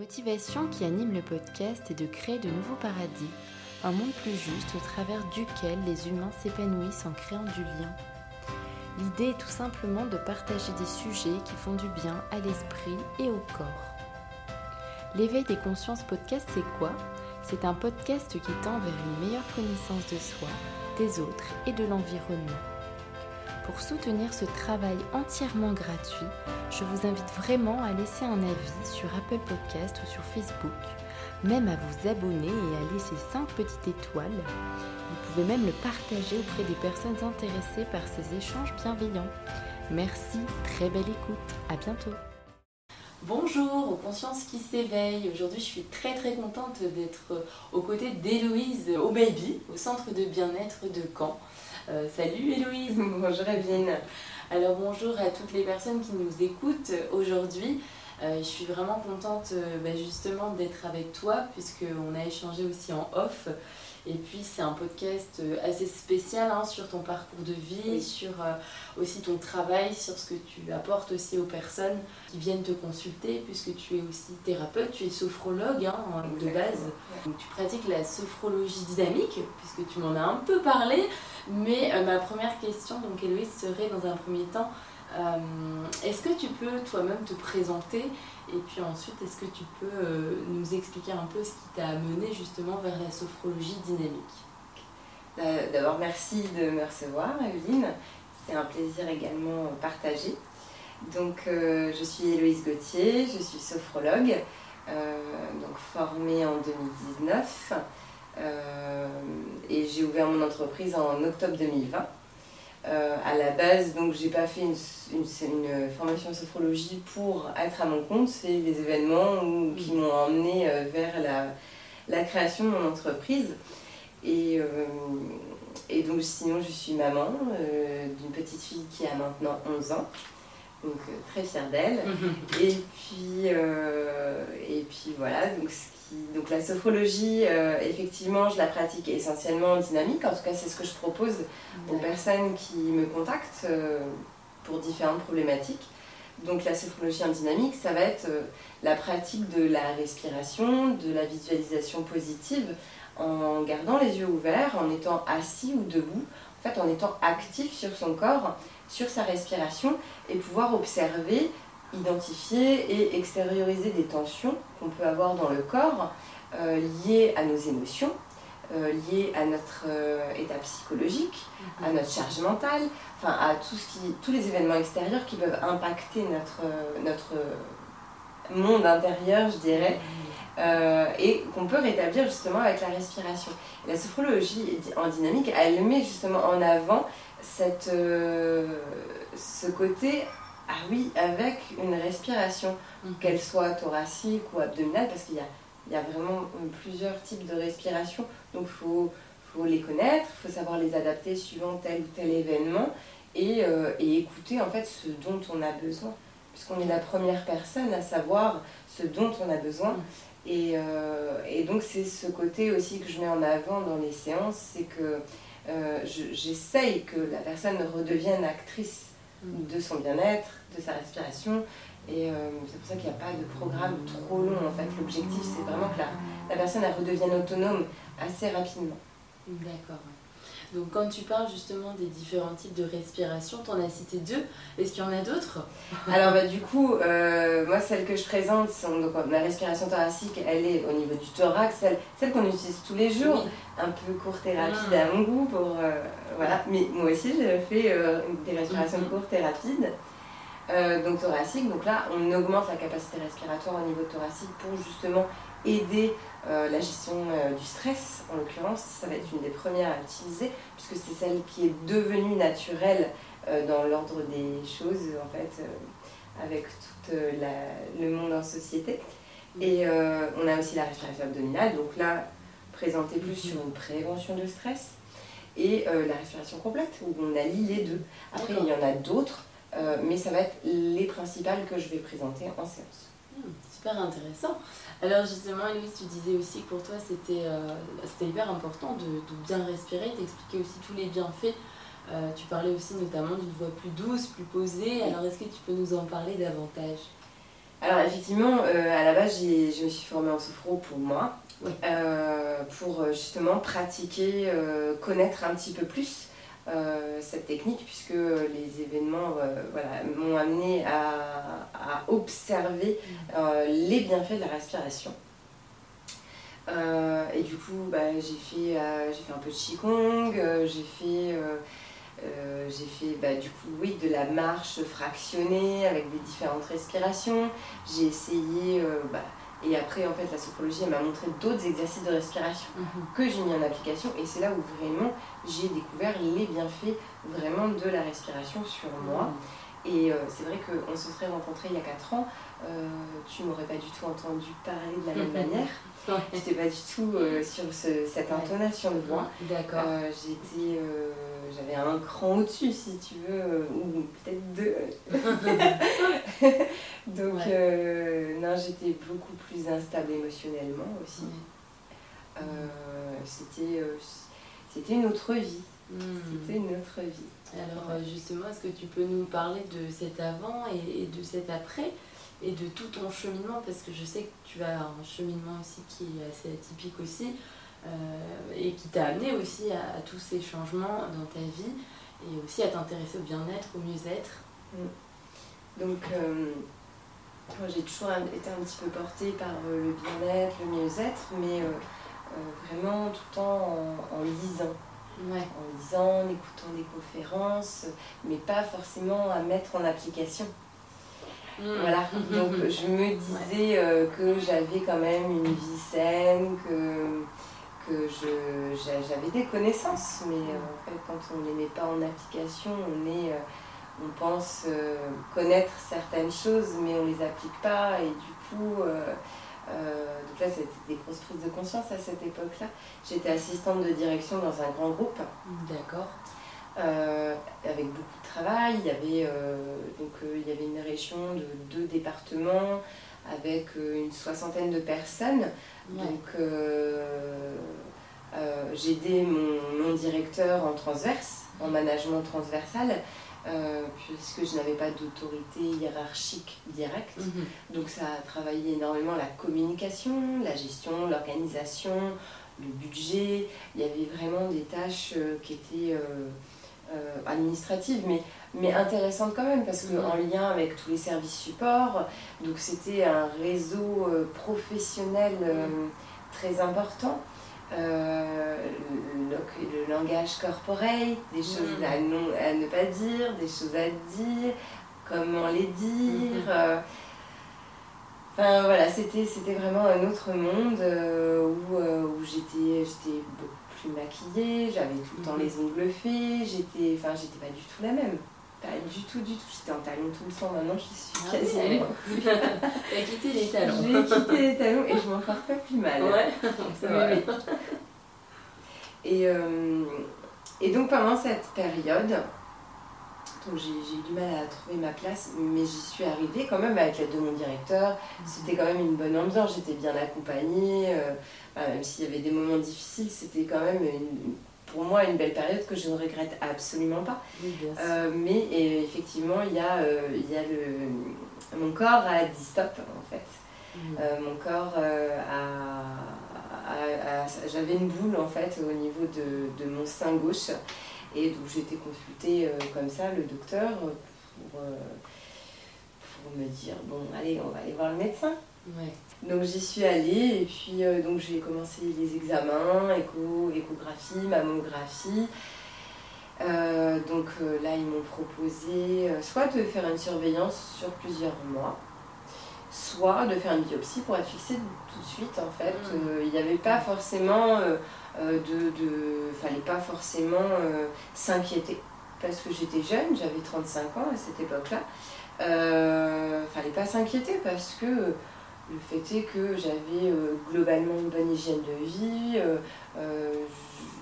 motivation qui anime le podcast est de créer de nouveaux paradis, un monde plus juste au travers duquel les humains s'épanouissent en créant du lien. L'idée est tout simplement de partager des sujets qui font du bien à l'esprit et au corps. L'éveil des consciences podcast, c'est quoi? C'est un podcast qui tend vers une meilleure connaissance de soi, des autres et de l'environnement. Pour soutenir ce travail entièrement gratuit, je vous invite vraiment à laisser un avis sur Apple Podcast ou sur Facebook, même à vous abonner et à laisser 5 petites étoiles. Vous pouvez même le partager auprès des personnes intéressées par ces échanges bienveillants. Merci, très belle écoute, à bientôt. Bonjour aux consciences qui s'éveillent. Aujourd'hui, je suis très très contente d'être aux côtés d'Héloïse au au centre de bien-être de Caen. Euh, salut Héloïse. Bonjour Evelyne. Alors bonjour à toutes les personnes qui nous écoutent aujourd'hui. Euh, je suis vraiment contente euh, bah, justement d'être avec toi puisqu'on a échangé aussi en off. Et puis c'est un podcast assez spécial hein, sur ton parcours de vie, sur aussi ton travail, sur ce que tu apportes aussi aux personnes qui viennent te consulter, puisque tu es aussi thérapeute, tu es sophrologue hein, de base. Donc, tu pratiques la sophrologie dynamique, puisque tu m'en as un peu parlé. Mais euh, ma première question, donc Héloïse, serait dans un premier temps, euh, est-ce que tu peux toi-même te présenter et puis ensuite, est-ce que tu peux euh, nous expliquer un peu ce qui t'a amené justement vers la sophrologie dynamique? D'abord, merci de me recevoir, Evelyne. C'est un plaisir également partagé. Donc, je suis Héloïse Gauthier, je suis sophrologue, donc formée en 2019. Euh, et j'ai ouvert mon entreprise en octobre 2020. Euh, à la base, donc j'ai pas fait une, une, formation en sophrologie pour être à mon compte, c'est des événements qui m'ont emmené euh, vers la, la, création de mon entreprise. Et, et, donc sinon je suis maman d'une petite fille qui a maintenant 11 ans, donc très fière d'elle. et, puis, et puis voilà, donc donc la sophrologie, euh, effectivement, je la pratique essentiellement en dynamique. En tout cas, c'est ce que je propose aux personnes qui me contactent euh, pour différentes problématiques. Donc la sophrologie en dynamique, ça va être euh, la pratique de la respiration, de la visualisation positive, en gardant les yeux ouverts, en étant assis ou debout, en fait en étant actif sur son corps, sur sa respiration, et pouvoir observer identifier et extérioriser des tensions qu'on peut avoir dans le corps euh, liées à nos émotions, euh, liées à notre euh, état psychologique, à mhm. notre charge mentale, enfin à tout ce qui, tous les événements extérieurs qui peuvent impacter notre, notre monde intérieur, je dirais, mhm. et qu'on peut rétablir justement avec la respiration. La sophrologie en dynamique, elle met justement en avant cette, ce côté ah oui, avec une respiration, mhm. qu'elle soit thoracique ou abdominale, parce qu'il y a, vraiment plusieurs types de respiration. Donc il faut, les connaître, il faut savoir les adapter suivant tel ou tel événement et, euh, écouter en fait ce dont on a besoin. Puisqu'on est la première personne à savoir ce dont on a besoin. Mhm. Euh, et, donc c'est ce côté aussi que je mets en avant dans les séances, c'est que euh, j'essaye que la personne redevienne actrice de son bien-être, de sa respiration. Et euh, c'est pour ça qu'il n'y a pas de programme trop long en fait. L'objectif c'est vraiment que la, la personne elle redevienne autonome assez rapidement. D'accord. Donc quand tu parles justement des différents types de respiration, tu en as cité deux. Est-ce qu'il y en a d'autres? Alors bah, du coup, euh, moi celle que je présente, sont, donc, la respiration thoracique, elle est au niveau du thorax, celle, celle qu'on utilise tous les jours, un peu courte et rapide ah. à mon goût. Pour, euh, voilà. Mais moi aussi j'ai fait euh, des respirations mm-hmm. courtes et rapides. donc thoracique, donc là on augmente la capacité respiratoire au niveau thoracique pour justement aider euh, la gestion euh, du stress, en l'occurrence, ça va être une des premières à utiliser, puisque c'est celle qui est devenue naturelle euh, dans l'ordre des choses, en fait, avec tout le monde en société. Et on a aussi la respiration abdominale, donc là, présentée plus sur une prévention de stress, et la respiration complète, où on allie les deux. Après, il y en a d'autres, mais ça va être les principales que je vais présenter en séance. Hmm, super intéressant. Alors justement, Louise, tu disais aussi que pour toi, c'était euh, hyper important de, de bien respirer, t'expliquer aussi tous les bienfaits. Euh, tu parlais aussi notamment d'une voix plus douce, plus posée. Alors est-ce que tu peux nous en parler davantage? Alors effectivement, à la base, je me suis formée en sophro pour moi, pour justement pratiquer, connaître un petit peu plus cette technique, puisque les événements voilà, m'ont amené à, à observer mmh. les bienfaits de la respiration. Euh, et du coup, bah, j'ai fait, euh, fait un peu de Qigong, euh, j'ai fait, j'ai fait bah, du coup, oui, de la marche fractionnée avec des différentes respirations. J'ai essayé, bah, et après, en fait, la sophrologie m'a montré d'autres exercices de respiration mhm. que j'ai mis en application. Et c'est là où vraiment j'ai découvert les bienfaits vraiment de la respiration sur moi. Mhm. Et c'est vrai qu'on se serait rencontrés il y a 4 ans, tu m'aurais pas du tout entendu parler de la même manière. J'étais pas du tout euh, sur cette intonation de voix. D'accord. Euh, j'étais, euh, j'avais un cran au-dessus, si tu veux, ou peut-être deux. Donc, non, j'étais beaucoup plus instable émotionnellement aussi. c'était, c'était une autre vie. Hmm. C'était une autre vie. Alors, justement, est-ce que tu peux nous parler de cet avant et de cet après et de tout ton cheminement, parce que je sais que tu as un cheminement aussi qui est assez atypique aussi, euh, et qui t'a amené aussi à, tous ces changements dans ta vie, et aussi à t'intéresser au bien-être, au mieux-être. Mm. Donc, euh, moi j'ai toujours été un petit peu portée par euh, le bien-être, le mieux-être, mais vraiment tout le temps en, lisant. Ouais. En lisant, en écoutant des conférences, mais pas forcément à mettre en application. Mm. Voilà, donc je me disais euh, que j'avais quand même une vie saine, que, que j'avais des connaissances, mais euh, en fait quand on ne les met pas en application, on, est, euh, on pense connaître certaines choses, mais on ne les applique pas, et du coup, donc là c'était des grosses prises de conscience à cette époque-là. J'étais assistante de direction dans un grand groupe. D'accord. Euh, avec beaucoup de travail. Il y avait, euh, donc, euh, il y avait une région de deux départements avec une soixantaine de personnes. Donc j'ai aidé mon, mon, directeur en transverse, en management transversal. Puisque je n'avais pas d'autorité hiérarchique directe. Mhm. Donc ça a travaillé énormément la communication, la gestion, l'organisation, le budget. Il y avait vraiment des tâches qui étaient euh, administrative, mais, mais intéressante quand même, parce qu'en en lien avec tous les services supports, donc c'était un réseau euh, professionnel euh, très important. Le, langage corporel, des choses à, à, ne pas dire, des choses à dire, comment les dire. Enfin voilà, c'était vraiment un autre monde où, où j'étais beaucoup plus maquillée, j'avais tout le temps mhm. les ongles faits, j'étais enfin j'étais pas du tout la même. Pas du tout, du tout. J'étais en talons tout le temps, maintenant je suis ah quasiment. T'as quitté les talons. J'ai quitté les talons et je m'en porte pas plus mal. Ouais, c'est vrai. Et, euh, et donc pendant cette période, donc j'ai eu du mal à trouver ma place, mais j'y suis arrivée quand même avec l'aide de mon directeur. Mhm. C'était quand même une bonne ambiance, j'étais bien accompagnée. Euh, même s'il y avait des moments difficiles, c'était quand même pour moi une belle période que je ne regrette absolument pas. Euh, mais effectivement, il y a, euh, il y a le, mon corps a dit stop en fait. Mhm. mon corps a, j'avais une boule en fait au niveau de, de mon sein gauche et donc j'ai été consultée euh, comme ça, le docteur, pour, euh, pour me dire, bon, allez, on va aller voir le médecin. Donc j'y suis allée et puis euh, donc j'ai commencé les examens, écho, échographie, mammographie. donc là ils m'ont proposé soit de faire une surveillance sur plusieurs mois, soit de faire une biopsie pour être fixée tout de suite en fait. Mmh. Il n'y avait pas forcément euh, de, de fallait pas forcément euh, s'inquiéter parce que j'étais jeune, j'avais 35 ans à cette époque-là. Euh, fallait pas s'inquiéter parce que le fait est que j'avais euh, globalement une bonne hygiène de vie,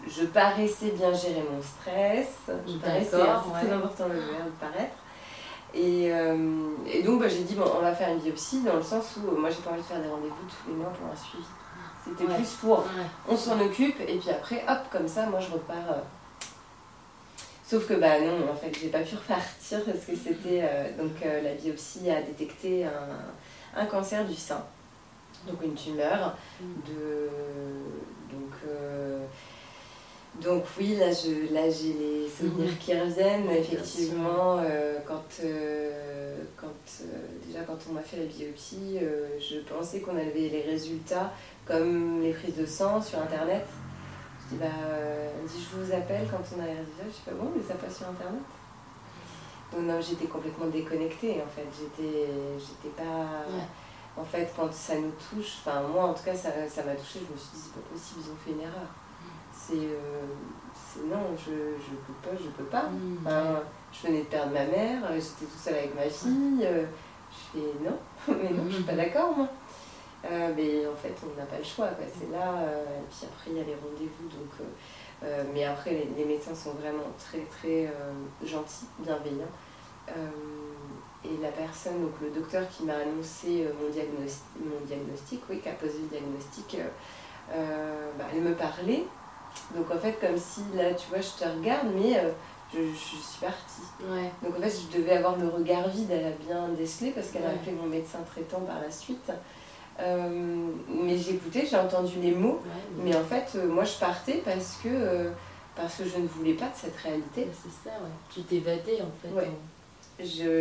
je, paraissais bien gérer mon stress, je paraissais, c'est très important de, de paraître. Et, et donc bah, j'ai dit, bon, on va faire une biopsie dans le sens où moi j'ai pas envie de faire des rendez-vous tous les mois pour un suivi. C'était plus pour on s'en occupe et puis après, hop, comme ça, moi je repars. Euh. Sauf que bah non, en fait, j'ai pas pu repartir parce que c'était. Euh, donc euh, la biopsie a détecté un, un cancer du sein, donc une tumeur. De, donc, euh, donc oui, là, je, là j'ai les souvenirs Mhm. qui reviennent. Effectivement, euh, quand, euh, quand, déjà quand on m'a fait la biopsie, je pensais qu'on avait les résultats comme les prises de sang sur Internet. Je dis, bah, elle dit, je vous appelle quand on a les résultats. Je dis, bah bon, mais ça passe sur Internet. Donc non, j'étais complètement déconnectée en fait. J'étais, j'étais pas... Ouais. En fait, quand ça nous touche, enfin moi en tout cas, ça, ça m'a touché. Je me suis dit, c'est pas possible, ils ont fait une erreur. C'est, euh, c'est non, je, je peux pas, je peux pas. Mm. Enfin, je venais de perdre ma mère, euh, j'étais toute seule avec ma fille. euh, je fais non, mais non, je suis pas d'accord moi. Euh, mais en fait, on n'a pas le choix. quoi. C'est là, et puis après, il y a les rendez-vous. Donc, euh, mais après, les, les médecins sont vraiment très, très euh, gentils, bienveillants. Euh, et la personne, donc le docteur qui m'a annoncé mon, diagnostic, mon diagnostic, oui, qui a posé le diagnostic, bah, elle me parlait. Donc en fait, comme si là, tu vois, je te regarde, mais je, je suis partie. Ouais. Donc en fait, je devais avoir le regard vide, elle a bien décelé parce qu'elle a appelé mon médecin traitant par la suite. Euh, mais j'écoutais, j'ai entendu les mots, Ouais, mais en fait, euh, moi je partais parce que, euh, parce que je ne voulais pas de cette réalité. Ouais, c'est ça. Tu t'évadais en fait. Ouais.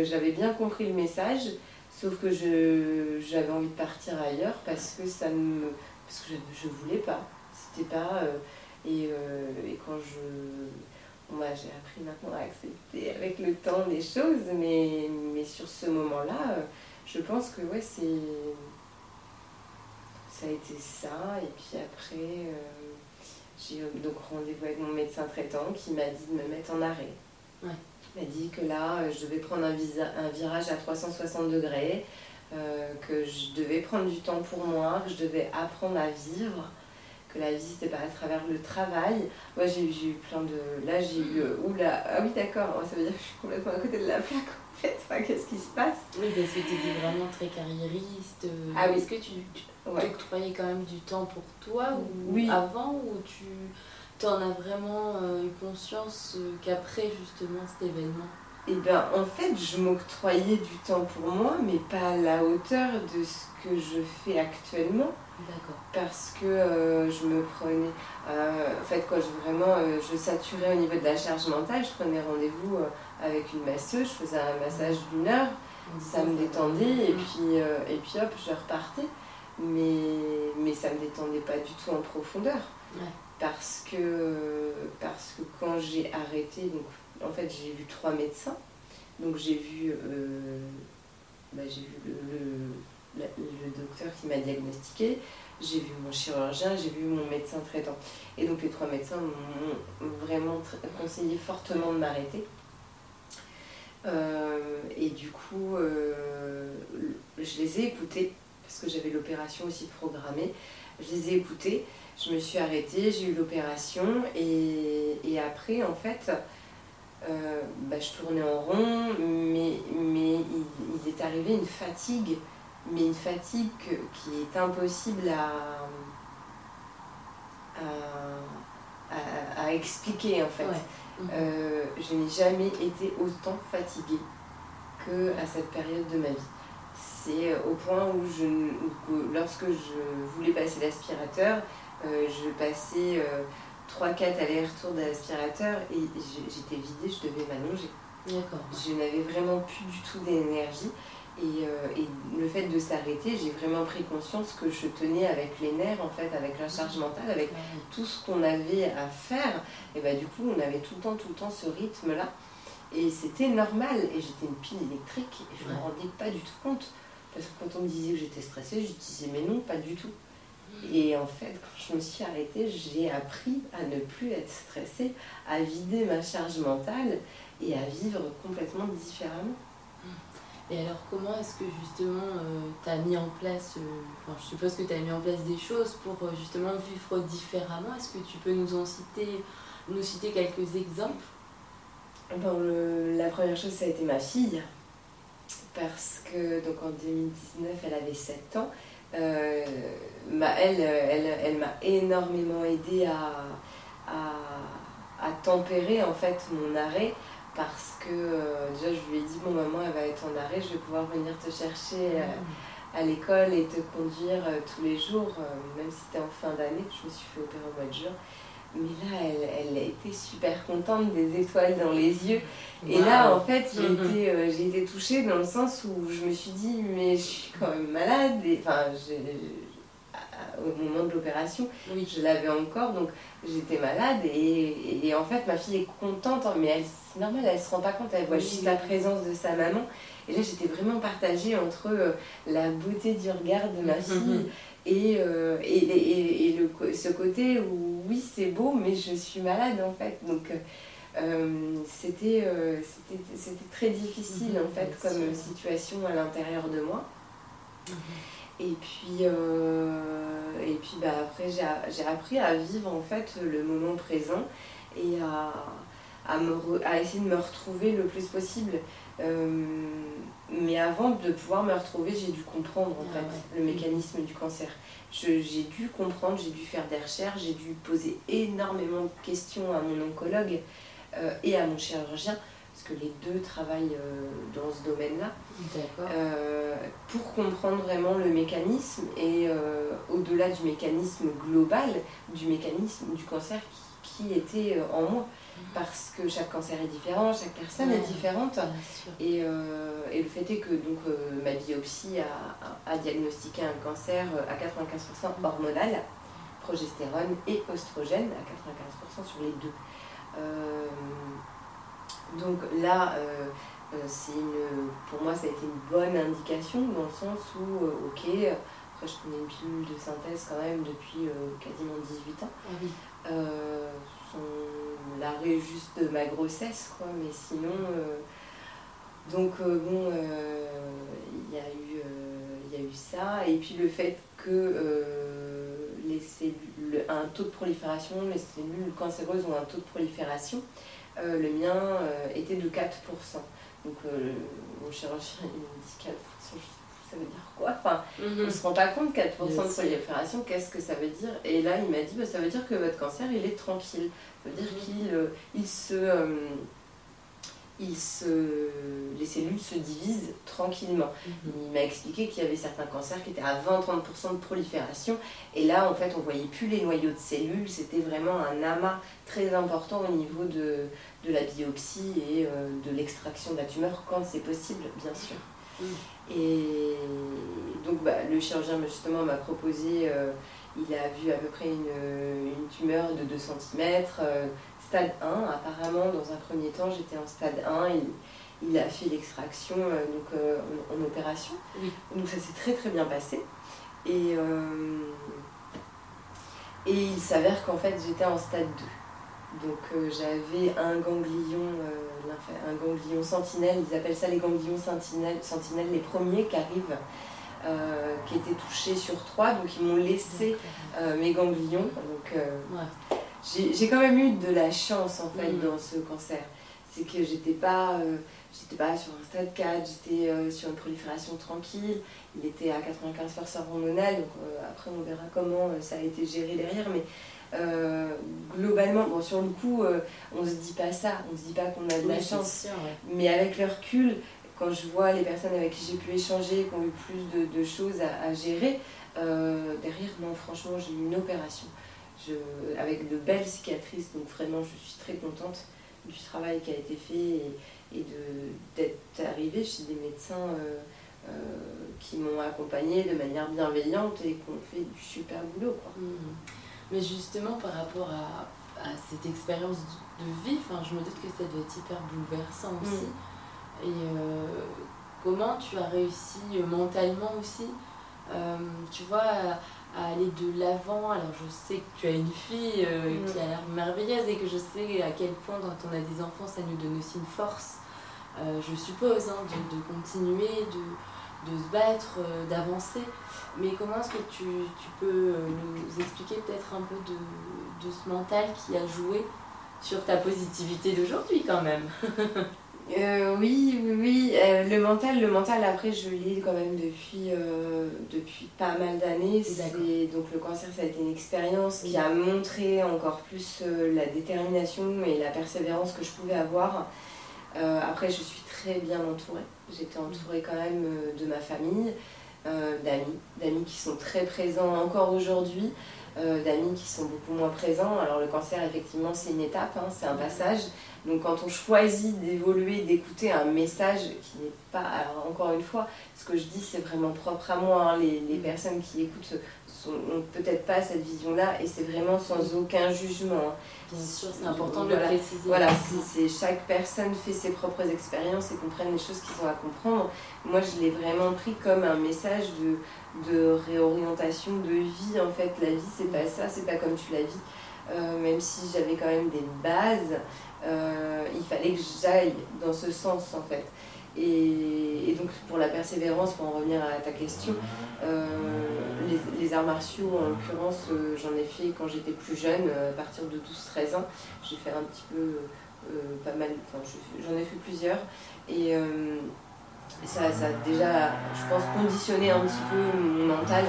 J'avais bien compris le message, sauf que je- j'avais envie de partir ailleurs parce que ça me. parce que je, je voulais pas. C'était pas. et, euh, et quand je. Moi, j'ai appris maintenant à accepter avec le temps des choses, mais, mais sur ce moment-là, je pense que ouais, c'est. Ça a été ça, et puis après, euh, j'ai eu donc rendez-vous avec mon médecin traitant qui m'a dit de me mettre en arrêt. Ouais. Il m'a dit que là, euh, je devais prendre un, visa- un virage à 360 degrés, euh, que je devais prendre du temps pour moi, que je devais apprendre à vivre, que la vie, c'était pas à travers le travail. Moi, j'ai eu- plein de... Là, j'ai eu... euh, Oula, ah oui, d'accord, ça veut dire que je suis complètement à côté de la plaque, en fait. Enfin, qu'est-ce qui se passe? Oui, parce que tu étais vraiment très carriériste. euh, Ah oui. Est-ce que tu, tu Ouais. t'octroyais quand même du temps pour toi ou Oui. avant ou tu t'en as vraiment euh, eu conscience qu'après justement cet événement? Eh bien, en fait, je m'octroyais du temps pour moi, mais pas à la hauteur de ce que je fais actuellement. Parce que euh, je me prenais euh, en fait quoi je vraiment euh, je saturais au niveau de la charge mentale. Je prenais rendez-vous avec une masseuse. Je faisais un massage d'une heure. Ça me détendait. Et puis et puis hop je repartais. Mais mais ça me détendait pas du tout en profondeur. Ouais. parce que parce que quand j'ai arrêté donc en fait j'ai vu trois médecins. Donc j'ai vu euh, bah, j'ai vu le, le docteur qui m'a diagnostiqué j'ai vu mon chirurgien j'ai vu mon médecin traitant et donc les trois médecins m'ont vraiment conseillé fortement de m'arrêter euh, et du coup, euh, je les ai écoutés, parce que j'avais l'opération aussi programmée. Je les ai écoutés, je me suis arrêtée, j'ai eu l'opération, et, après, en fait, euh, bah, je tournais en rond, mais, mais il est arrivé une fatigue, mais une fatigue que- qui est impossible à, à, à- à expliquer, en fait. Ouais. Euh, je n'ai jamais été autant fatiguée que à cette période de ma vie. C'est euh, au point où, je, où lorsque je voulais passer l'aspirateur, euh, je passais 3-4 allers-retours de l'aspirateur et j'étais vidée, je devais m'allonger. Je n'avais vraiment plus du tout d'énergie. Et, euh, et le fait de s'arrêter, j'ai vraiment pris conscience que je tenais avec les nerfs, en fait, avec la charge mentale, avec tout ce qu'on avait à faire, et bah du coup on avait tout le temps, tout le temps ce rythme-là. Et c'était normal, et j'étais une pile électrique, et je ne me rendais pas du tout compte. Parce que quand on me disait que j'étais stressée, je disais mais non, pas du tout. Et en fait, quand je me suis arrêtée, j'ai appris à ne plus être stressée, à vider ma charge mentale et à vivre complètement différemment. Et alors, comment est-ce que justement tu as mis en place, euh, enfin, je suppose que tu as mis en place des choses pour euh, justement vivre différemment Est-ce que tu peux nous en citer, nous citer quelques exemples? La première chose, ça a été ma fille. Parce que donc en 2019, elle avait 7 ans. Euh, elle, elle, elle m'a énormément aidé à, à, à tempérer en fait mon arrêt. Parce que euh, déjà, je lui ai dit Bon, maman, elle va être en arrêt, je vais pouvoir venir te chercher euh, à l'école et te conduire tous les jours, même si c'était en fin d'année, je me suis fait opérer au mois de juin. Mais là, elle, elle été super contente, des étoiles dans les yeux. Et là, en fait, j'ai mm-hmm. été, j'ai été touchée dans le sens où je me suis dit, mais je suis quand même malade. Et, enfin, au moment de l'opération, oui. je l'avais encore, donc j'étais malade et, et, en fait ma fille est contente, hein, mais c'est normal, elle se rend pas compte, elle voit juste la présence de sa maman. Et là j'étais vraiment partagée entre euh, la beauté du regard de ma fille et, euh, et, et, le, ce côté où oui c'est beau, mais je suis malade en fait. Donc euh, c'était c'était très difficile en fait comme situation à l'intérieur de moi. Et puis, euh, et puis bah, après, j'ai appris à vivre en fait le moment présent et à, à, me à essayer de me retrouver le plus possible. Euh, mais avant de pouvoir me retrouver, j'ai dû comprendre en ah fait le mécanisme du cancer. J'ai dû comprendre, j'ai dû faire des recherches, j'ai dû poser énormément de questions à mon oncologue euh, et à mon chirurgien que les deux travaillent euh, dans ce domaine-là, euh, pour comprendre vraiment le mécanisme et euh, au-delà du mécanisme global, du mécanisme du cancer qui, était en moi. Mhm. Parce que chaque cancer est différent, chaque personne est différente. Et, et, le fait est que donc, ma biopsie a, a, diagnostiqué un cancer à 95% hormonal, progestérone et oestrogène à 95% sur les deux. Donc là, euh, euh, c'est une, pour moi, ça a été une bonne indication dans le sens où, euh, ok, après je prenais une pilule de synthèse quand même depuis quasiment 18 ans. Ah l'arrêt juste de ma grossesse, quoi, mais sinon. donc, bon, il y, a eu, y a eu ça. Et puis le fait que les cellules, un taux de prolifération, les cellules cancéreuses ont un taux de prolifération. Euh, le mien euh, était de 4%. Donc euh, mon chirurgien il me dit 4%, ça veut dire quoi? Enfin, On ne se rend pas compte, 4% de prolifération, qu'est-ce que ça veut dire? Et là, il m'a dit, bah, ça veut dire que votre cancer, il est tranquille. Ça veut dire mhm. qu'il il se il se, les cellules se divisent tranquillement. Mhm. Il m'a expliqué qu'il y avait certains cancers qui étaient à 20-30% de prolifération. Et là, en fait, on voyait plus les noyaux de cellules. C'était vraiment un amas très important au niveau de, de la biopsie et euh, de l'extraction de la tumeur quand c'est possible, bien sûr. Et donc, bah, le chirurgien, justement, m'a proposé... Euh, il a vu à peu près une, une tumeur de 2 cm, stade 1. Apparemment, dans un premier temps, j'étais en stade 1. Il, il a fait l'extraction euh, donc euh, en, opération. Donc ça s'est très très bien passé. Et, euh, et il s'avère qu'en fait, j'étais en stade 2. Donc j'avais un ganglion, un ganglion sentinelle, ils appellent ça les ganglions sentinelles, sentinelles les premiers qui arrivent, qui étaient touchés sur trois. Donc ils m'ont laissé mes ganglions. Donc, j'ai quand même eu de la chance en fait mm. dans ce cancer. C'est que j'étais pas, euh, j'étais pas sur un stade 4, j'étais euh, sur une prolifération tranquille. Il était à 95% hormonal, donc euh, après on verra comment ça a été géré derrière. Mais globalement, bon, sur le coup, on se dit pas ça, on se dit pas qu'on a de la chance. Mais avec le recul, quand je vois les personnes avec qui j'ai pu échanger, qui ont eu plus de, de choses à, à gérer, derrière, non, franchement, j'ai eu une opération avec de belles cicatrices. Donc vraiment, je suis très contente du travail qui a été fait et, d'être arrivée chez des médecins euh, euh, qui m'ont accompagnée de manière bienveillante et qui ont fait du super boulot. Quoi. Mmh. Mais justement, par rapport à, cette expérience de vie, je me doute que ça doit être hyper bouleversant mmh. aussi. Et euh, comment tu as réussi mentalement aussi, tu vois, à aller de l'avant. Alors je sais que tu as une fille euh, mm. qui a l'air merveilleuse et que je sais à quel point quand on a des enfants ça nous donne aussi une force, euh, je suppose, hein, de, de, continuer, de, de se battre, euh, d'avancer. Mais comment est-ce que tu, tu peux nous expliquer peut-être un peu de, de ce mental qui a joué sur ta positivité d'aujourd'hui quand même? Euh, oui, oui, oui. Euh, le mental, le mental, après, je l'ai quand même depuis, euh, depuis pas mal d'années. Donc le cancer, ça a été une expérience qui a montré encore plus la détermination et la persévérance que je pouvais avoir. après, je suis très bien entourée. J'étais entourée quand même de ma famille. d'amis, d'amis qui sont très présents encore aujourd'hui, d'amis qui sont beaucoup moins présents. Alors le cancer, effectivement, c'est une étape, hein, c'est un passage. Donc quand on choisit d'évoluer, d'écouter un message qui n'est pas, alors encore une fois, ce que je dis c'est vraiment propre à moi, hein. les, les, personnes qui écoutent n'ont peut-être pas cette vision-là et c'est vraiment sans aucun jugement. Hein. Bien sûr, c'est important de le préciser. Voilà, c'est chaque personne fait ses propres expériences et comprenne les choses qu'ils ont à comprendre. Moi, je l'ai vraiment pris comme un message de, de réorientation de vie. En fait, la vie, c'est pas ça, c'est pas comme tu la vis. Euh, même si j'avais quand même des bases, euh, il fallait que j'aille dans ce sens en fait. Et, donc pour la persévérance, pour en revenir à ta question, euh, les, arts martiaux en l'occurrence, j'en ai fait quand j'étais plus jeune, à partir de 12-13 ans. J'ai fait un petit peu, pas mal, enfin j'en ai fait plusieurs. Et ça, ça a déjà, je pense, conditionné un petit peu mon mental.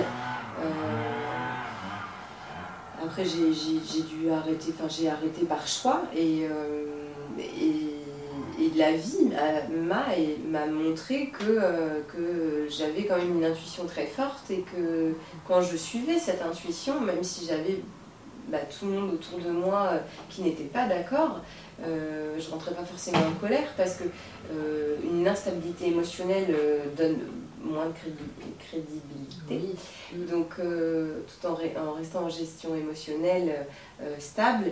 Après, j'ai dû arrêter, enfin, j'ai arrêté par choix et, euh, et, la vie m'a montré que, euh, que j'avais quand même une intuition très forte et que quand je suivais cette intuition, même si j'avais bah, tout le monde autour de moi euh, qui n'était pas d'accord, euh, je rentrais pas forcément en colère parce que une instabilité émotionnelle donne moins de crédibilité. Donc, euh, tout en, en, restant en gestion émotionnelle euh, stable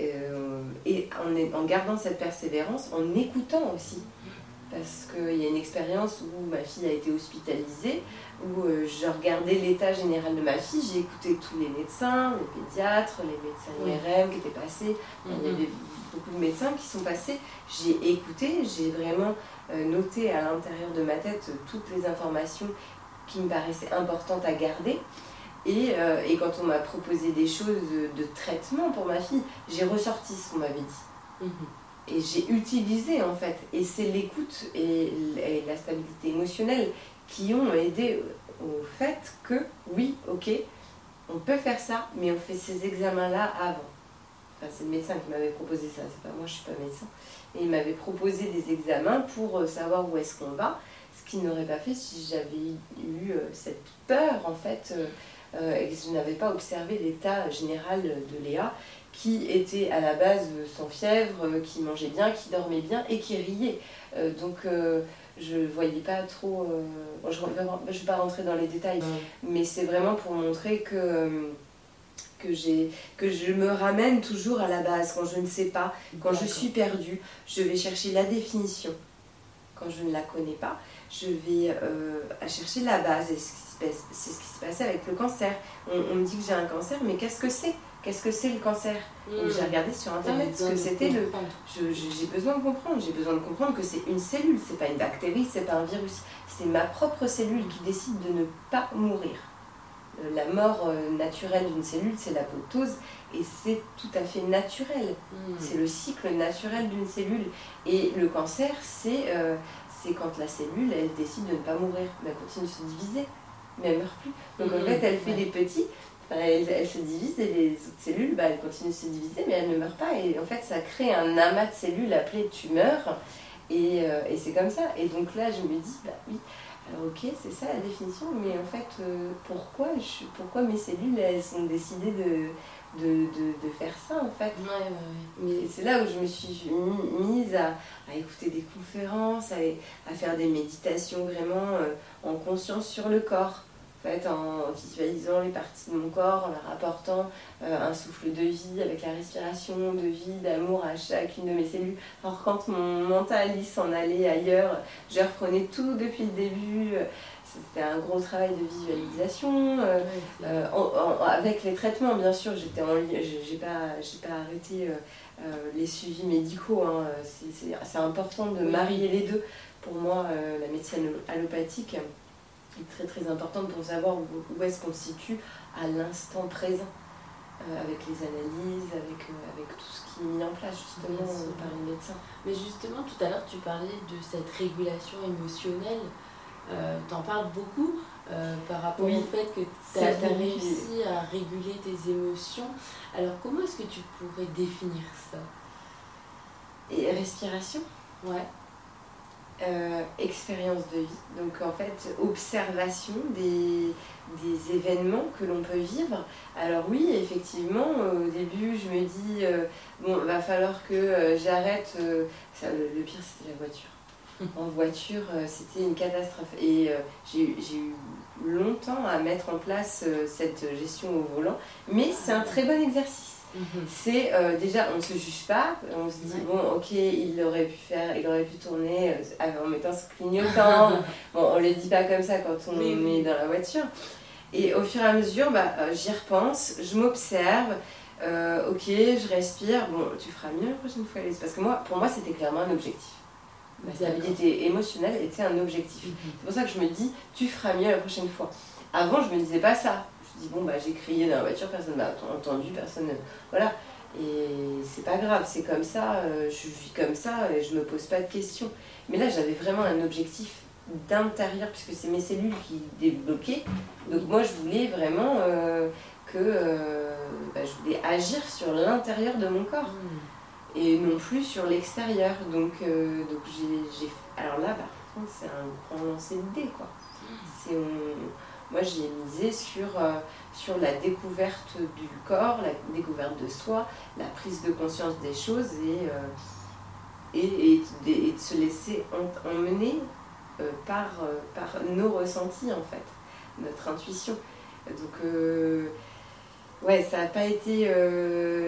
euh, et en, en, gardant cette persévérance, en écoutant aussi. Parce qu'il y a une expérience où ma fille a été hospitalisée, où je regardais l'état général de ma fille, j'ai écouté tous les médecins, les pédiatres, les médecins IRM qui étaient passés, il y mm-hmm. avait beaucoup de médecins qui sont passés, j'ai écouté, j'ai vraiment euh, noter à l'intérieur de ma tête toutes les informations qui me paraissaient importantes à garder. Et, euh, et quand on m'a proposé des choses de, traitement pour ma fille, j'ai ressorti ce qu'on m'avait dit. Mhm. Et j'ai utilisé en fait. Et c'est l'écoute et, la stabilité émotionnelle qui ont aidé au fait que oui, ok, on peut faire ça, mais on fait ces examens-là avant. Enfin, c'est le médecin qui m'avait proposé ça, c'est pas moi, je suis pas médecin et il m'avait proposé des examens pour euh, savoir où est-ce qu'on va, ce qu'il n'aurait pas fait si j'avais eu euh, cette peur en fait euh, et que je n'avais pas observé l'état général de Léa qui était à la base sans fièvre, qui mangeait bien, qui dormait bien et qui riait. donc je ne voyais pas trop, je ne vais pas rentrer dans les détails, mais c'est vraiment pour montrer que que, j'ai, que je me ramène toujours à la base. Quand je ne sais pas, quand je suis perdue, je vais chercher la définition. Quand je ne la connais pas, je vais euh, à chercher la base. C'est ce qui se passait avec le cancer. On, me dit que j'ai un cancer, mais qu'est-ce que c'est? Qu'est-ce que c'est le cancer? Mmh. J'ai regardé sur internet ce que c'était le. j'ai besoin de comprendre. J'ai besoin de comprendre que c'est une cellule, c'est pas une bactérie, c'est pas un virus. C'est ma propre cellule qui décide de ne pas mourir. Euh, la mort euh, naturelle d'une cellule, c'est l'apoptose, et c'est tout à fait naturel. Hmm. C'est le cycle naturel d'une cellule. Et le cancer, euh, c'est quand la cellule, elle décide de ne pas mourir, mais elle continue de se diviser, mais elle ne meurt plus. Donc en hmm. fait, elle fait des petits, elle, se divise, et les autres cellules, bah, elles continuent de se diviser, mais elles ne meurent pas. Et en fait, ça crée un amas de cellules appelé tumeur, et, et c'est comme ça. Et donc là, je me dis, bah oui, ok, c'est ça la définition, mais en fait, euh, pourquoi, je, pourquoi mes cellules, elles ont décidé de, de, de, faire ça en fait? Mais c'est là où je me suis mise à, à écouter des conférences, à, à, faire des méditations vraiment euh, en conscience sur le corps fait, en visualisant les parties de mon corps, en leur apportant euh, un souffle de vie avec la respiration, de vie, d'amour à chacune de mes cellules. Alors quand mon mental s'en allait ailleurs, je reprenais tout depuis le début. C'était un gros travail de visualisation. Euh, euh, avec les traitements, bien sûr, j'étais en j'ai pas, pas arrêté les suivis médicaux. Hein. C'est important de marier les deux. Pour moi, la médecine allopathique, très très importante pour savoir où, est-ce qu'on se situe à l'instant présent, euh, avec les analyses, avec, euh, avec tout ce qui est mis en place justement par les médecins. Mais justement, tout à l'heure, tu parlais de cette régulation émotionnelle. Euh, tu en parles beaucoup par rapport au fait que tu as, réussi à réguler tes émotions. Alors, comment est-ce que tu pourrais définir ça? Et respiration? Ouais. Euh, expérience de vie, donc en fait observation des, des événements que l'on peut vivre. Alors oui, effectivement, au début je me dis, euh, bon, va falloir que euh, j'arrête, ça, le, pire c'était la voiture. En voiture, c'était une catastrophe. Et j'ai eu longtemps à mettre en place cette gestion au volant, mais c'est un très bon exercice Mhm. C'est euh, déjà, on ne se juge pas, on se dit, bon, ok, il aurait pu faire, il aurait pu tourner euh, en mettant ce clignotant. bon, on ne le dit pas comme ça quand on est dans la voiture. Et au fur et à mesure, bah, euh, j'y repense, je m'observe, ok, je respire, bon, tu feras mieux la prochaine fois, Parce que moi, pour moi, c'était clairement un objectif. Ma stabilité émotionnelle était un objectif. Mhm. C'est pour ça que je me dis, tu feras mieux la prochaine fois. Avant, je me disais pas ça dis bon bah j'ai crié dans la voiture, personne m'a entendu, personne voilà. Et c'est pas grave, c'est comme ça, euh, je vis comme ça et je me pose pas de questions. Mais là j'avais vraiment un objectif d'intérieur puisque c'est mes cellules qui débloquaient. Donc moi je voulais vraiment euh, que euh, bah, je voulais agir sur l'intérieur de mon corps mmh. et non plus sur l'extérieur. Donc, donc j'ai alors là par contre c'est un grand lancer de dés quoi. Moi, j'ai misé sur, euh, sur la découverte du corps, la découverte de soi, la prise de conscience des choses et, euh, et, et, de se laisser emmener euh, par, par nos ressentis, en fait, notre intuition. Donc, ouais, ça n'a pas été.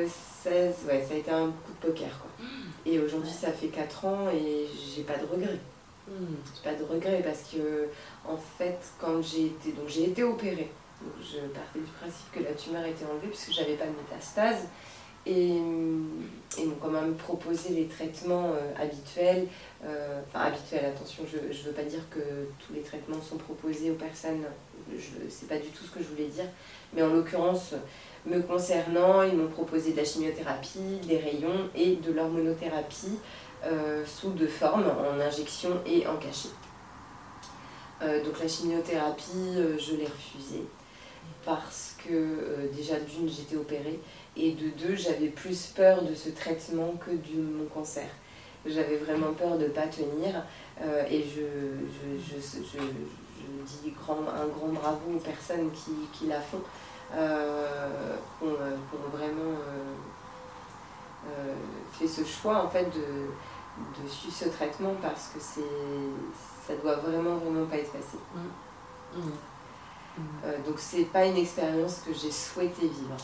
Ça, ouais, ça a été un coup de poker, quoi. Et aujourd'hui, ça fait 4 ans et j'ai pas de regrets. Hmm. Pas de regret parce que, en fait, quand j'ai été, donc j'ai été opérée, donc je partais du principe que la tumeur était enlevée puisque j'avais pas de métastase. Et ils m'ont quand même proposé les traitements euh, habituels. Euh, enfin, habituels, attention, je ne veux pas dire que tous les traitements sont proposés aux personnes. Je sais pas du tout ce que je voulais dire. Mais en l'occurrence, me concernant, ils m'ont proposé de la chimiothérapie, des rayons et de l'hormonothérapie euh, sous deux formes, en injection et en cachet. Euh, donc la chimiothérapie, euh, je l'ai refusée parce que déjà d'une j'étais opérée et de deux j'avais plus peur de ce traitement que de mon cancer. J'avais vraiment peur de ne pas tenir et je, dis grand, un grand bravo aux personnes qui, qui la font, qui ont, vraiment fait ce choix en fait de, de suivre ce traitement parce que c'est ça doit vraiment vraiment pas être facile. Mmh. Mmh. Euh, donc c'est pas une expérience que j'ai souhaité vivre.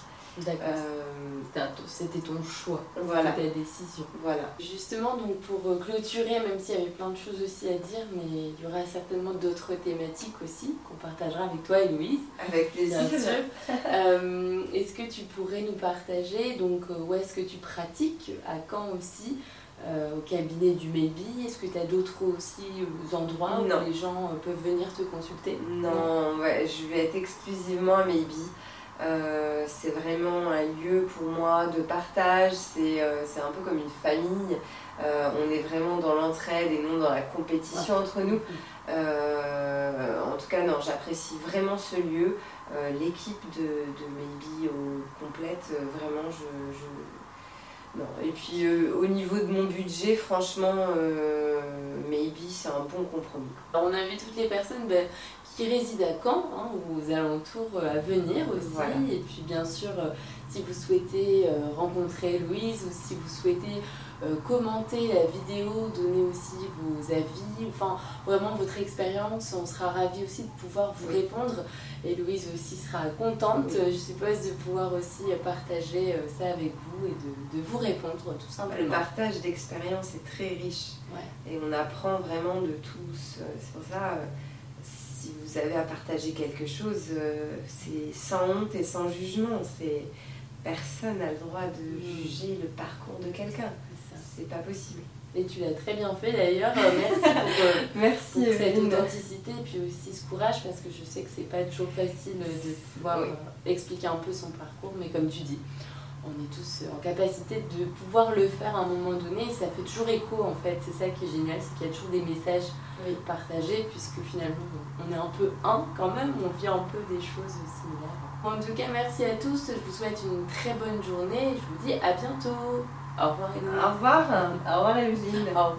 Euh, c'était ton choix, voilà. ta décision. Voilà. Justement, donc pour euh, clôturer, même s'il y avait plein de choses aussi à dire, mais il y aura certainement d'autres thématiques aussi qu'on partagera avec toi et Louise. Avec plaisir. Bien sûr. est-ce que tu pourrais nous partager donc où est-ce que tu pratiques, à quand aussi euh, au cabinet du Maybe? Est-ce que tu as d'autres aussi euh, endroits où les gens euh, peuvent venir te consulter? Non, ouais, je vais être exclusivement à Maybe. C'est vraiment un lieu pour moi de partage, c'est un peu comme une famille. on est vraiment dans l'entraide et non dans la compétition entre nous. en tout cas, non, j'apprécie vraiment ce lieu. L'équipe de, de Maybe au complète, vraiment, je, je et puis euh, au niveau de mon budget, franchement, euh, maybe c'est un bon compromis. on invite toutes les personnes ben, qui résident à Caen hein, aux alentours euh, à venir aussi. Et puis bien sûr, si vous souhaitez rencontrer Louise ou si vous souhaitez euh, commenter la vidéo, donner aussi vos avis, enfin vraiment votre expérience. On sera ravis aussi de pouvoir vous répondre et Louise aussi sera contente, je suppose, de pouvoir aussi partager euh, ça avec vous et de, de vous répondre tout simplement. Le partage d'expérience est très riche et on apprend vraiment de tous. C'est pour ça si vous avez à partager quelque chose, c'est sans honte et sans jugement. C'est personne n'a le droit de mm. juger le parcours de quelqu'un c'est pas possible. Et tu l'as très bien fait d'ailleurs. Euh, merci pour, euh, merci cette authenticité et puis aussi ce courage parce que je sais que c'est pas toujours facile de pouvoir euh, expliquer un peu son parcours, mais comme tu dis, on est tous en capacité de pouvoir le faire à un moment donné et ça fait toujours écho en fait. C'est ça qui est génial, c'est qu'il y a toujours des messages partagés puisque finalement on est un peu un quand même, on vit un peu des choses similaires. En tout cas, merci à tous, je vous souhaite une très bonne journée et je vous dis à bientôt. Au revoir, Au revoir. Au revoir, Evelyne. Au revoir.